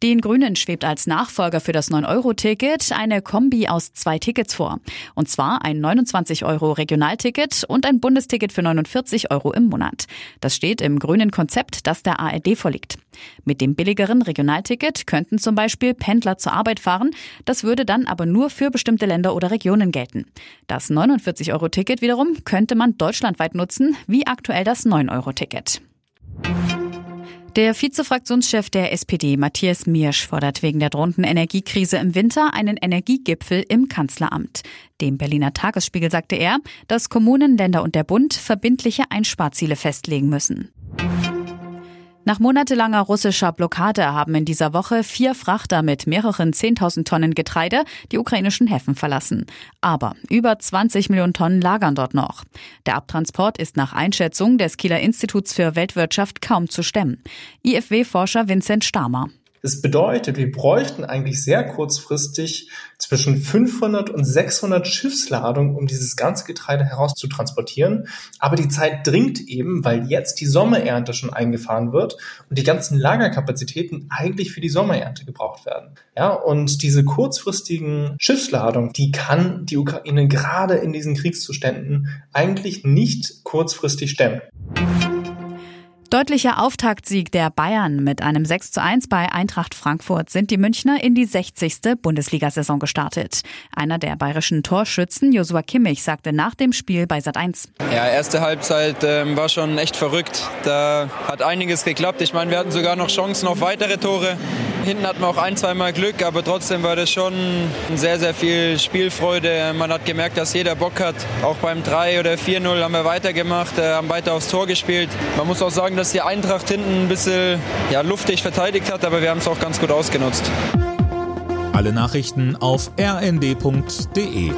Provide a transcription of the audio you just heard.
Den Grünen schwebt als Nachfolger für das 9-Euro-Ticket eine Kombi aus zwei Tickets vor. Und zwar ein 29-Euro-Regionalticket und ein Bundesticket für 49 Euro im Monat. Das steht im grünen Konzept, das der ARD vorliegt. Mit dem billigeren Regionalticket könnten zum Beispiel Pendler zur Arbeit fahren. Das würde dann aber nur für bestimmte Länder oder Regionen gelten. Das 49-Euro-Ticket wiederum könnte man deutschlandweit nutzen, wie aktuell das 9-Euro-Ticket. Der Vizefraktionschef der SPD, Matthias Miersch, fordert wegen der drohenden Energiekrise im Winter einen Energiegipfel im Kanzleramt. Dem Berliner Tagesspiegel sagte er, dass Kommunen, Länder und der Bund verbindliche Einsparziele festlegen müssen. Nach monatelanger russischer Blockade haben in dieser Woche vier Frachter mit mehreren 10.000 Tonnen Getreide die ukrainischen Häfen verlassen. Aber über 20 Millionen Tonnen lagern dort noch. Der Abtransport ist nach Einschätzung des Kieler Instituts für Weltwirtschaft kaum zu stemmen. IFW-Forscher Vincent Stamer. Das bedeutet, wir bräuchten eigentlich sehr kurzfristig zwischen 500 und 600 Schiffsladungen, um dieses ganze Getreide herauszutransportieren. Aber die Zeit dringt eben, weil jetzt die Sommerernte schon eingefahren wird und die ganzen Lagerkapazitäten eigentlich für die Sommerernte gebraucht werden. Ja, und diese kurzfristigen Schiffsladungen, die kann die Ukraine gerade in diesen Kriegszuständen eigentlich nicht kurzfristig stemmen. Deutlicher Auftaktsieg der Bayern mit einem 6 zu 1 bei Eintracht Frankfurt sind die Münchner in die 60. Bundesliga-Saison gestartet. Einer der bayerischen Torschützen, Josua Kimmich, sagte nach dem Spiel bei Sat1. Ja, erste Halbzeit ähm, war schon echt verrückt. Da hat einiges geklappt. Ich meine, wir hatten sogar noch Chancen auf weitere Tore. Hinten hatten wir auch ein, zweimal Glück, aber trotzdem war das schon sehr, sehr viel Spielfreude. Man hat gemerkt, dass jeder Bock hat. Auch beim 3 oder 4-0 haben wir weitergemacht, äh, haben weiter aufs Tor gespielt. Man muss auch sagen, dass die Eintracht hinten ein bisschen ja, luftig verteidigt hat, aber wir haben es auch ganz gut ausgenutzt. Alle Nachrichten auf rnd.de